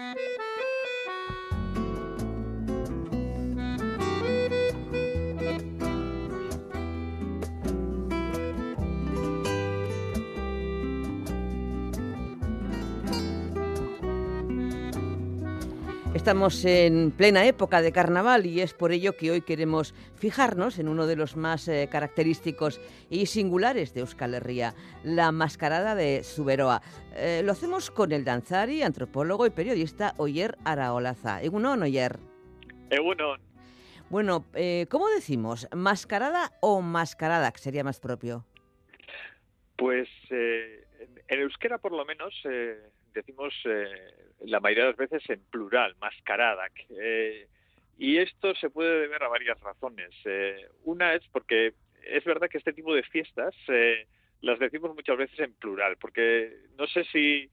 Mm-hmm. Estamos en plena época de carnaval y es por ello que hoy queremos fijarnos en uno de los más eh, característicos y singulares de Euskal Herria, la mascarada de Suberoa. Eh, lo hacemos con el danzari, antropólogo y periodista Oyer Araolaza. ¿Egunon, Oyer? Egunon. Bueno, eh, ¿cómo decimos? ¿Mascarada o mascarada, que sería más propio? Pues en euskera, por lo menos, decimos la mayoría de las veces en plural, mascarada. Eh, y esto se puede deber a varias razones. Eh, una es porque es verdad que este tipo de fiestas eh, las decimos muchas veces en plural, porque no sé si,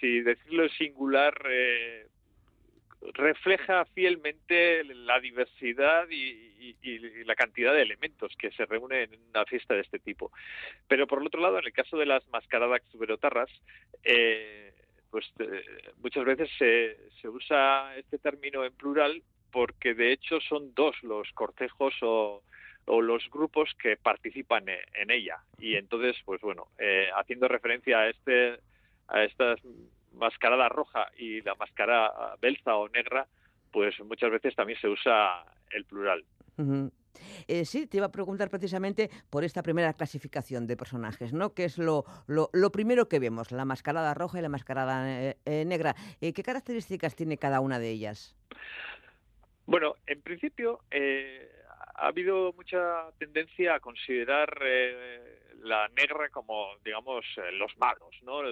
si decirlo en singular refleja fielmente la diversidad y, la cantidad de elementos que se reúnen en una fiesta de este tipo. Pero por el otro lado, en el caso de las mascaradas tuberotarras, eh, pues eh, muchas veces se, se usa este término en plural porque de hecho son dos los cortejos o, o los grupos que participan en, ella y entonces pues bueno eh, haciendo referencia a este a esta mascarada roja y la mascarada belza o negra pues muchas veces también se usa el plural eh, sí, te iba a preguntar precisamente por esta primera clasificación de personajes, ¿no? Que es lo, lo, primero que vemos, la mascarada roja y la mascarada eh, eh, negra. ¿Qué características tiene cada una de ellas? Bueno, en principio ha habido mucha tendencia a considerar la negra como, digamos, los malos, ¿no?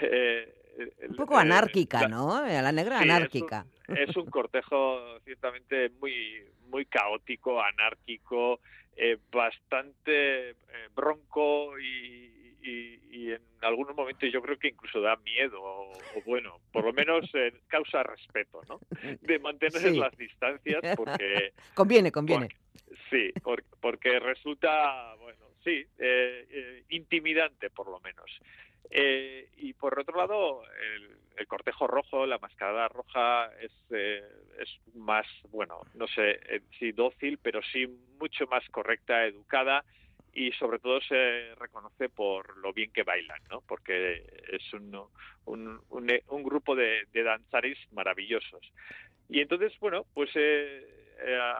Un poco anárquica, ¿no? La negra anárquica. es un cortejo ciertamente muy muy caótico, anárquico, eh, bastante eh, bronco y, en algunos momentos yo creo que incluso da miedo o, bueno, por lo menos eh, causa respeto, ¿no? De mantener las distancias porque... conviene, conviene. sí, porque, resulta, bueno, sí, intimidante por lo menos. Y por otro lado, el, el cortejo rojo, la mascarada roja es, eh, es más, bueno, no sé eh, si dócil, pero sí mucho más correcta, educada y sobre todo se reconoce por lo bien que bailan, ¿no? Porque es un, un, un, grupo de, de, danzaris maravillosos. Y entonces, bueno, pues eh,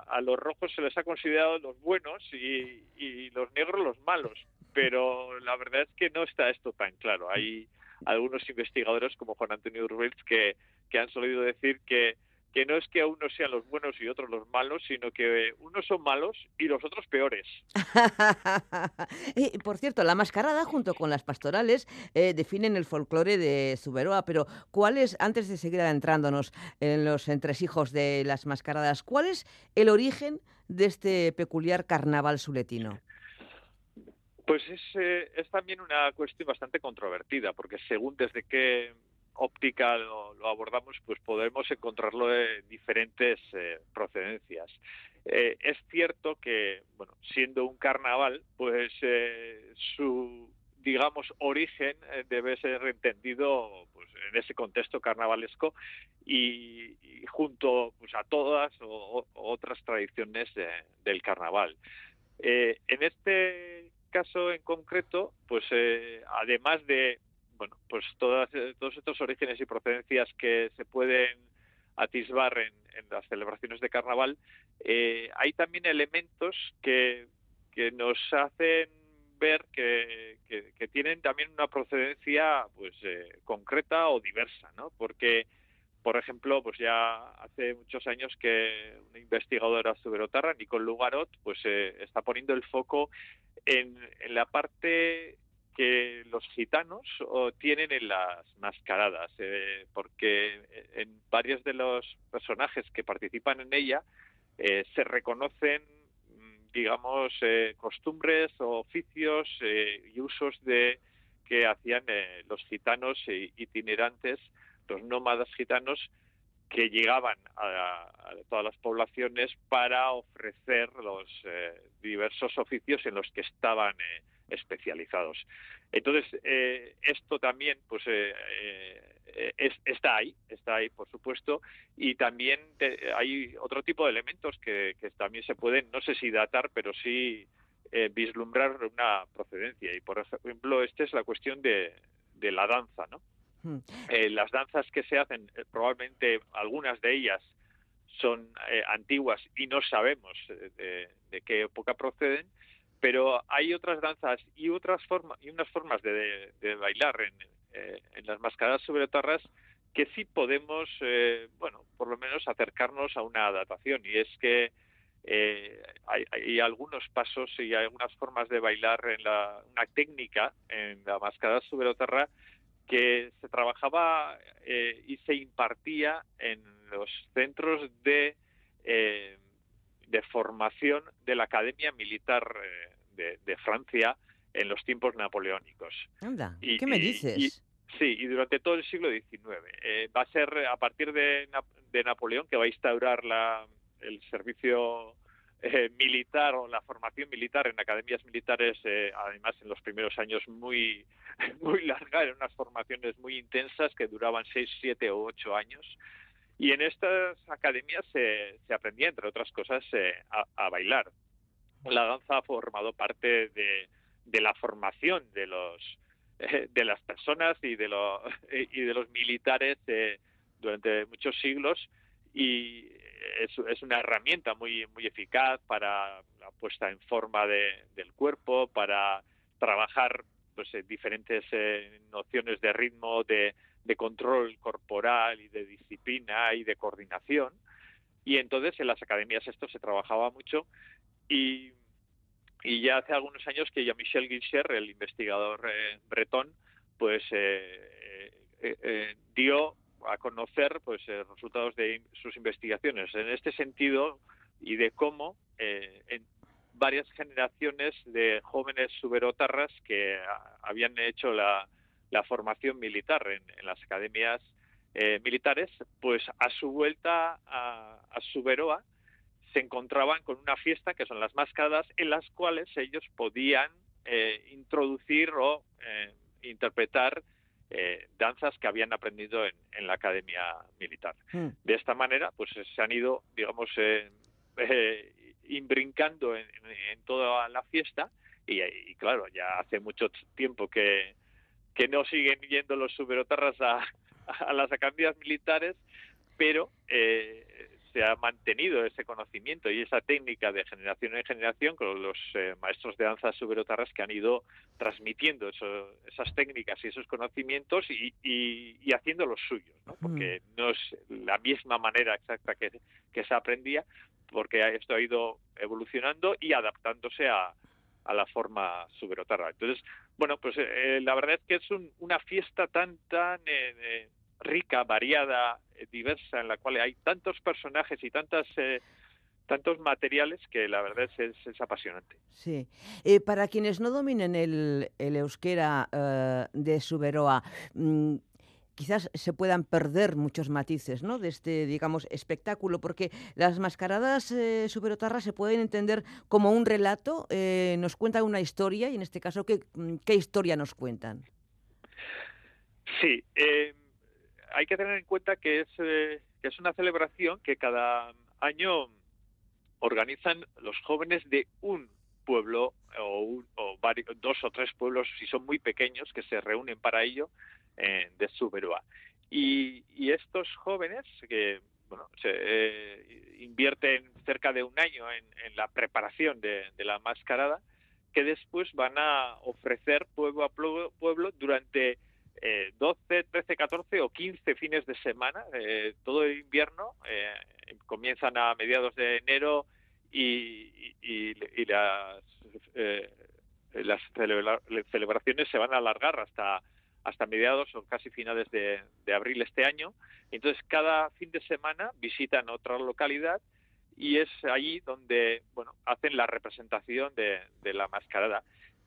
a, los rojos se les ha considerado los buenos y los negros los malos, pero la verdad es que no está esto tan claro. Hay algunos investigadores como Juan Antonio Urbels que, que han solido decir que, que no es que unos sean los buenos y otros los malos, sino que unos son malos y los otros peores. por cierto, la mascarada junto con las pastorales eh, definen el folclore de Zuberoa, pero ¿cuál es, antes de seguir adentrándonos en los entresijos de las mascaradas, cuál es el origen de este peculiar carnaval suletino? Pues es, eh, es también una cuestión bastante controvertida, porque según desde qué óptica lo, abordamos, pues podemos encontrarlo de diferentes eh, procedencias. Eh, es cierto que, bueno, siendo un carnaval, pues su digamos origen debe ser entendido pues, en ese contexto carnavalesco y, junto pues a todas otras tradiciones del carnaval. en este caso en concreto, pues eh, además de bueno, pues todas, eh, todos estos orígenes y procedencias que se pueden atisbar en, las celebraciones de carnaval, eh, hay también elementos que, que nos hacen ver que, que, tienen también una procedencia pues concreta o diversa, ¿no? Porque por ejemplo, pues ya hace muchos años que una investigadora suberotarra, Nicole Lugarot, pues eh, está poniendo el foco en, la parte que los gitanos tienen en las mascaradas, eh, porque en varios de los personajes que participan en ella eh, se reconocen, digamos, costumbres o oficios y usos de que hacían los gitanos itinerantes los nómadas gitanos que llegaban a, todas las poblaciones para ofrecer los eh, diversos oficios en los que estaban eh, especializados. Entonces, eh, esto también pues, está ahí, está ahí, por supuesto, y también hay otro tipo de elementos que, también se pueden, no sé si datar, pero sí vislumbrar una procedencia. Y, por ejemplo, esta es la cuestión de la danza, ¿no? Hmm. las danzas que se hacen, probablemente algunas de ellas son antiguas y no sabemos de, de, qué época proceden, pero hay otras danzas y otras formas y unas formas de, bailar en, eh, en, las mascaradas sobre torres que sí podemos, eh, bueno, por lo menos acercarnos a una adaptación y es que eh, hay, algunos pasos y algunas formas de bailar en la, una técnica en la mascarada sobre que se trabajaba y se impartía en los centros de de formación de la Academia Militar eh, de, Francia en los tiempos napoleónicos. Anda, ¿qué me dices? sí, y durante todo el siglo XIX. Eh, va a ser a partir de, de, Napoleón que va a instaurar la, el servicio eh, militar o la formación militar en academias militares, además en los primeros años muy, muy larga, eran unas formaciones muy intensas que duraban seis, siete o ocho años. Y en estas academias se, se aprendía, entre otras cosas, eh, a, bailar. La danza ha formado parte de, de la formación de los eh, de las personas y de los y de los militares eh, durante muchos siglos y es, una herramienta muy muy eficaz para la puesta en forma de, del cuerpo para trabajar pues diferentes nociones de ritmo de de control corporal y de disciplina y de coordinación. Y entonces en las academias esto se trabajaba mucho y, y ya hace algunos años que ya Michel Guilcher, el investigador eh, bretón, pues eh, eh, dio a conocer pues resultados de sus investigaciones. En este sentido y de cómo en varias generaciones de jóvenes suberotarras que habían hecho la, formación militar en, las academias eh, militares, pues a su vuelta a, a Suberoa se encontraban con una fiesta que son las mascadas en las cuales ellos podían eh, introducir o eh, danzas que habían aprendido en, la academia militar. Hmm. De esta manera, pues se han ido, digamos, imbrincando en, toda la fiesta y, claro, ya hace mucho tiempo que, que no siguen yendo los superotarras a, a las academias militares, pero eh, se ha mantenido ese conocimiento y esa técnica de generación en generación con los eh, maestros de danza suberotarras que han ido transmitiendo esas técnicas y esos conocimientos y, y, haciendo los suyos, ¿no? porque no es la misma manera exacta que, que se aprendía, porque esto ha ido evolucionando y adaptándose a, a la forma suberotarra. Entonces, bueno, pues eh, la verdad es que es una fiesta tan, tan eh, eh, rica, variada, diversa, en la cual hay tantos personajes y tantas... tantos materiales que la verdad es, es, apasionante. Sí. para quienes no dominen el, el euskera de Suberoa, mm, quizás se puedan perder muchos matices ¿no? de este, digamos, espectáculo, porque las mascaradas eh, superotarras se pueden entender como un relato, eh, nos cuentan una historia, y en este caso, ¿qué, qué historia nos cuentan? Sí, eh, hay que tener en cuenta que es, que es una celebración que cada año organizan los jóvenes de un pueblo o, o varios, dos o tres pueblos, si son muy pequeños, que se reúnen para ello eh, de Suberoa. Y, y, estos jóvenes que bueno, se eh, invierten cerca de un año en, la preparación de, la mascarada, que después van a ofrecer pueblo a pueblo, durante eh, 12, 13, 14 o 15 fines de semana, eh, todo el invierno. Eh, comienzan a mediados de enero y, y, las, las celebraciones se van a alargar hasta hasta mediados o casi finales de, abril este año. Entonces, cada fin de semana visitan otra localidad y es allí donde bueno hacen la representación de, la mascarada.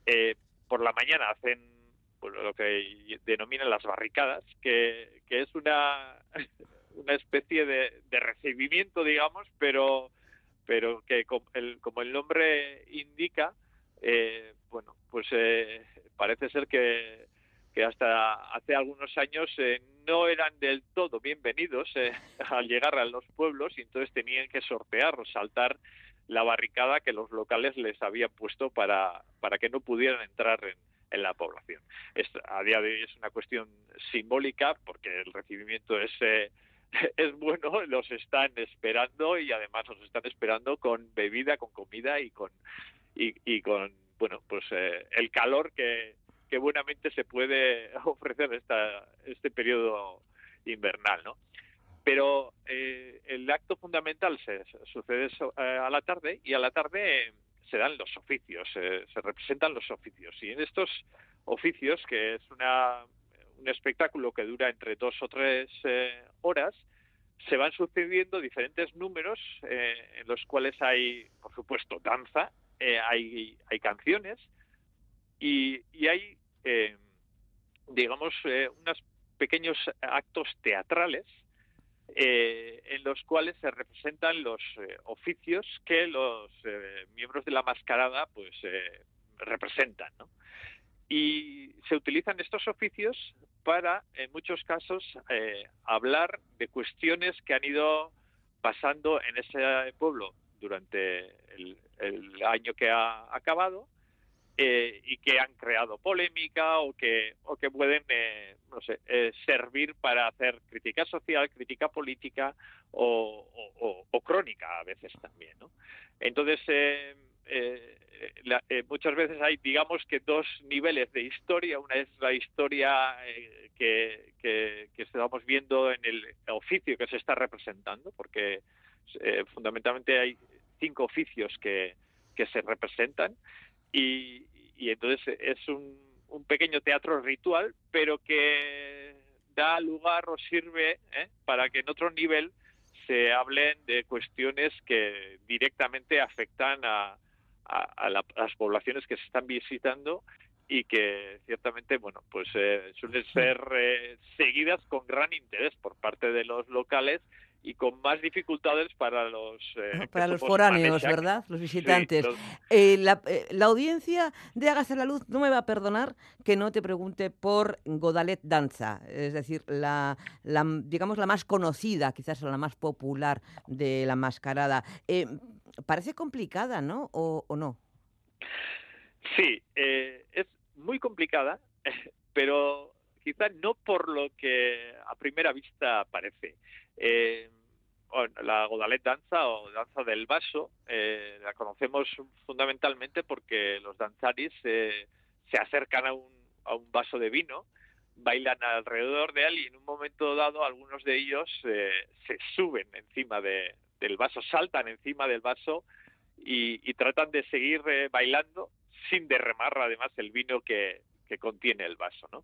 Eh, por la mañana hacen lo que denominan las barricadas, que, es una, una especie de, recibimiento, digamos, pero, pero que como el, como el nombre indica, eh, bueno, pues eh, parece ser que que hasta hace algunos años eh, no eran del todo bienvenidos eh, al llegar a los pueblos y entonces tenían que sortear o saltar la barricada que los locales les habían puesto para, para que no pudieran entrar en, en la población. a día de hoy es una cuestión simbólica porque el recibimiento es, eh, es bueno, los están esperando y además los están esperando con bebida, con comida y con, y, con bueno, pues eh, el calor que, que buenamente se puede ofrecer esta, este periodo invernal, ¿no? Pero eh, el acto fundamental se, sucede a la tarde y a la tarde se dan los oficios, se representan los oficios. Y en estos oficios, que es una, un espectáculo que dura entre dos o tres eh, horas, se van sucediendo diferentes números eh, en los cuales hay, por supuesto, danza, eh, hay, hay canciones y, y hay, digamos, unos pequeños actos teatrales eh, en los cuales se representan los eh, oficios que los eh, miembros de la mascarada pues representan y se utilizan estos oficios para en muchos casos hablar de cuestiones que han ido pasando en ese pueblo durante el año que ha acabado eh, y que han creado polémica o que, o que pueden, eh, no sé, eh, servir para hacer crítica social, crítica política o, crónica a veces también, ¿no? Entonces, muchas veces hay, digamos que dos niveles de historia. Una es la historia que, que, que, estamos viendo en el oficio que se está representando, porque fundamentalmente hay cinco oficios que, que se representan y, entonces es un, pequeño teatro ritual, pero que da lugar o sirve ¿eh? para que en otro nivel se hablen de cuestiones que directamente afectan a, las poblaciones que se están visitando y que ciertamente bueno pues eh, suelen ser eh, seguidas con gran interés por parte de los locales y con más dificultades para los eh, para los foráneos, ¿verdad? Los visitantes. Eh, la, eh, la, audiencia de Hágase la Luz no me va a perdonar que no te pregunte por Godalet Danza, es decir, la, la digamos la más conocida, quizás la más popular de la mascarada. parece complicada, ¿no? ¿O, o no? Sí, es muy complicada, pero quizás no por lo que a primera vista parece. Eh, la Godalet danza o danza del vaso eh, la conocemos fundamentalmente porque los danzaris eh, se acercan a un, a un vaso de vino, bailan alrededor de él y en un momento dado algunos de ellos se suben encima de, del vaso, saltan encima del vaso y, y tratan de seguir bailando sin derramar además el vino que, que contiene el vaso, ¿no?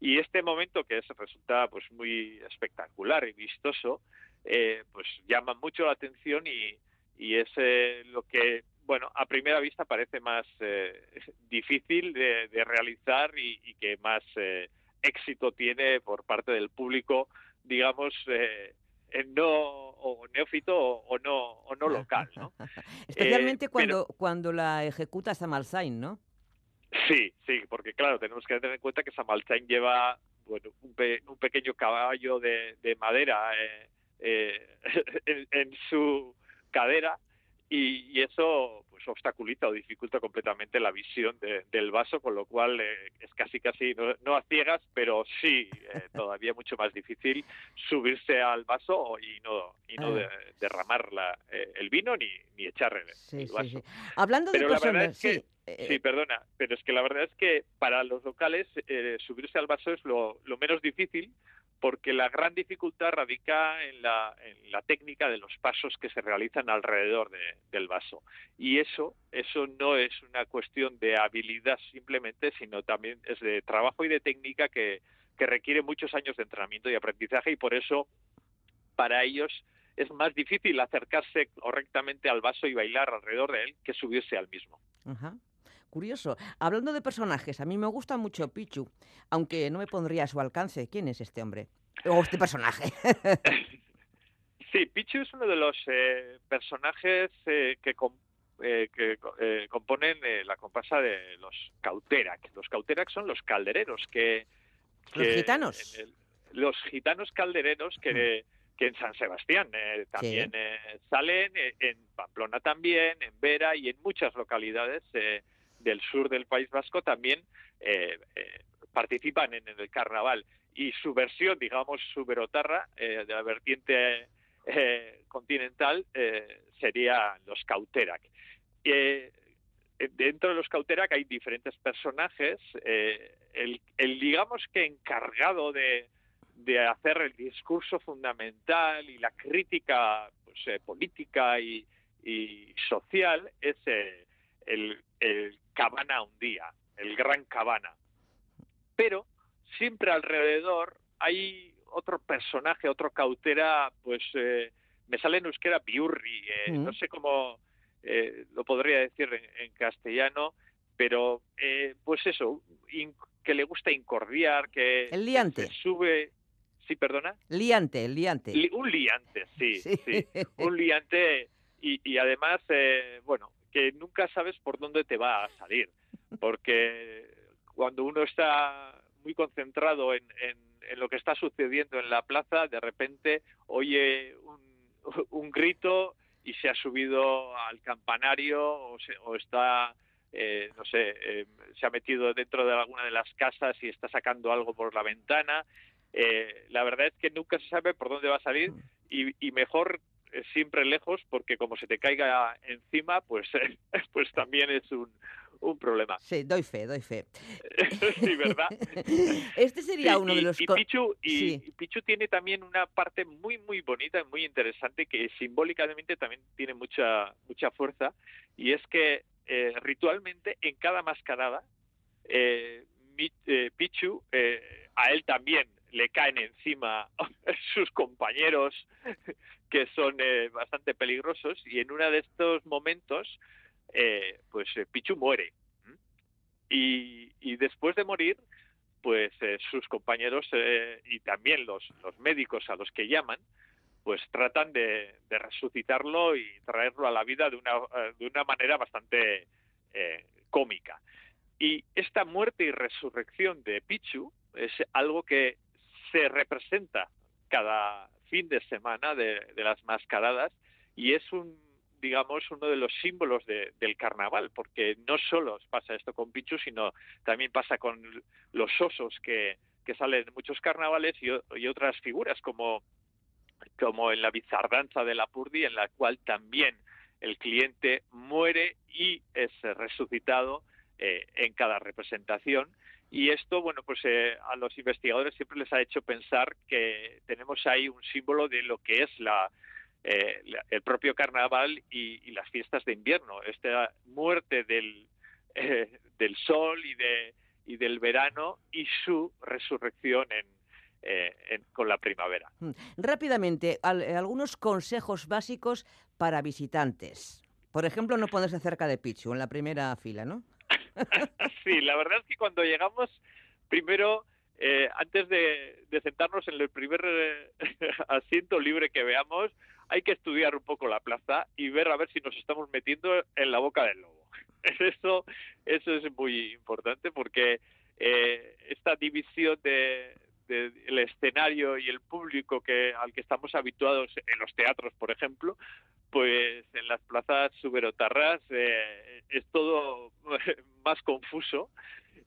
Y este momento que es, resulta pues muy espectacular y vistoso, eh, pues llama mucho la atención y, y es eh, lo que, bueno, a primera vista parece más eh, difícil de, realizar y, que más éxito tiene por parte del público, digamos, no o neófito o, no o no local, ¿no? Especialmente cuando cuando la ejecuta Samalsain, ¿no? Sí, sí, porque claro, tenemos que tener en cuenta que Samalchain lleva bueno, un, un pequeño caballo de, de madera eh, eh, en, su cadera y, eso pues obstaculiza o dificulta completamente la visión del vaso, con lo cual eh, es casi casi no, a ciegas, pero sí todavía mucho más difícil subirse al vaso y no y no ah. derramar la, el vino ni, ni echar el, vaso. Hablando de personas, sí. Eh, sí, perdona, pero es que la verdad es que para los locales eh, subirse al vaso es lo, menos difícil porque la gran dificultad radica en la, en la técnica de los pasos que se realizan alrededor del vaso. Y eso, eso no es una cuestión de habilidad simplemente, sino también es de trabajo y de técnica que, que requiere muchos años de entrenamiento y aprendizaje y por eso para ellos es más difícil acercarse correctamente al vaso y bailar alrededor de él que subirse al mismo. Curioso. Hablando de personajes, a mí me gusta mucho Pichu, aunque no me pondría a su alcance. ¿Quién es este hombre? O este personaje. sí, Pichu es uno de los eh, personajes eh, que, eh, que componen la compasa de los Cauterac. Los Cauterac son los caldereros que... ¿Los gitanos? los gitanos caldereros que, mm. que en San Sebastián también salen, en Pamplona también, en Vera y en muchas localidades del sur del País Vasco también participan en, el carnaval. Y su versión, digamos, su verotarra, de la vertiente continental, sería los Cauterac. Eh, dentro de los Cauterac hay diferentes personajes. Eh, el, digamos que encargado de, hacer el discurso fundamental y la crítica pues, eh, política y, social es el, el Cabana un día, el gran Cabana. Pero siempre alrededor hay otro personaje, otro cautera, pues me sale en euskera Biurri, no sé cómo eh, lo podría decir en, castellano, pero eh, pues eso, que le gusta incordiar, que el liante. sube. Sí, perdona. Liante, el liante. un liante, sí, sí, un liante y, y además, eh, bueno, que nunca sabes por dónde te va a salir, porque cuando uno está muy concentrado en, en, en lo que está sucediendo en la plaza, de repente oye un, un grito y se ha subido al campanario o, está, eh, no sé, eh, se ha metido dentro de alguna de las casas y está sacando algo por la ventana. Eh, la verdad es que nunca se sabe por dónde va a salir y, y mejor siempre lejos porque como se te caiga encima, pues, pues también es un, un problema. Sí, doy fe, doy fe. sí, ¿verdad? Este sería uno de los... Y, Pichu, y, Pichu tiene también una parte muy, muy bonita y muy interesante que simbólicamente también tiene mucha, mucha fuerza y es que eh, ritualmente en cada mascarada eh, eh, Pichu, a él también le caen encima sus compañeros que son bastante peligrosos y en uno de estos momentos eh, pues eh, Pichu muere. Y, después de morir, pues eh, sus compañeros y también los, los médicos a los que llaman, pues tratan de, resucitarlo y traerlo a la vida de una, de una manera bastante cómica. Y esta muerte y resurrección de Pichu es algo que se representa cada fin de semana de las mascaradas y es un digamos, uno de los símbolos del carnaval, porque no solo pasa esto con Pichu, sino también pasa con los osos que, que salen en muchos carnavales y, otras figuras como, como en la bizardanza de la Purdi, en la cual también el cliente muere y es resucitado eh, en cada representación. Y esto, bueno, pues eh, a los investigadores siempre les ha hecho pensar que tenemos ahí un símbolo de lo que es la, eh, el propio carnaval y, las fiestas de invierno, esta muerte del, eh, del sol y, de, y del verano y su resurrección eh, en, con la primavera. Mm. Rápidamente, algunos consejos básicos para visitantes. Por ejemplo, no ponerse cerca de Pichu en la primera fila, ¿no? sí, la verdad es que cuando llegamos, primero antes de, sentarnos en el primer asiento libre que veamos, hay que estudiar un poco la plaza y ver a ver si nos estamos metiendo en la boca del lobo. Eso, eso es muy importante porque eh, esta división de, el escenario y el público que al que estamos habituados en los teatros, por ejemplo, pues en las plazas suberotarras eh, es todo más confuso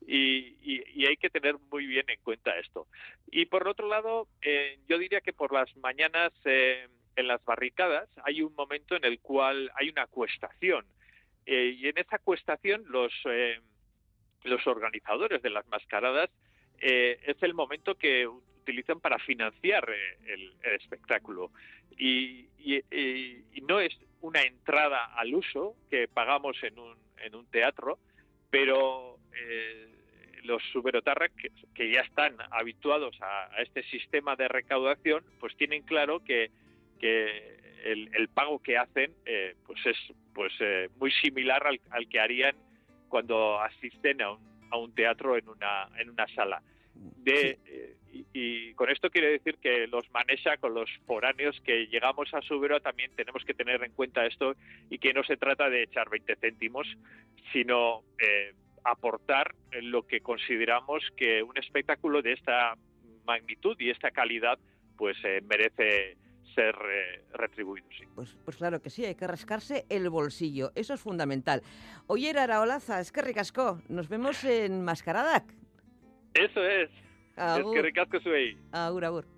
y, hay que tener muy bien en cuenta esto. Y por otro lado, eh, yo diría que por las mañanas eh, en las barricadas hay un momento en el cual hay una cuestación eh, y en esa cuestación los los organizadores de las mascaradas eh, es el momento que utilizan para financiar el, espectáculo. Y, no es una entrada al uso que pagamos en un, en un teatro pero los suberotarras que, ya están habituados a, este sistema de recaudación pues tienen claro que que el, pago que hacen eh, pues es pues eh, muy similar al, que harían cuando asisten a un, a un teatro en una en una sala. De eh, y, con esto quiere decir que los maneja con los foráneos que llegamos a Subero también tenemos que tener en cuenta esto y que no se trata de echar 20 céntimos sino aportar lo que consideramos que un espectáculo de esta magnitud y esta calidad pues eh, merece ser eh, retribuido, sí. Pues, pues claro que sí, hay que rascarse el bolsillo, eso es fundamental. Oye, Araolaza, es que ricasco, nos vemos en Mascaradak. Eso es. Es que ricasco, Agur, agur.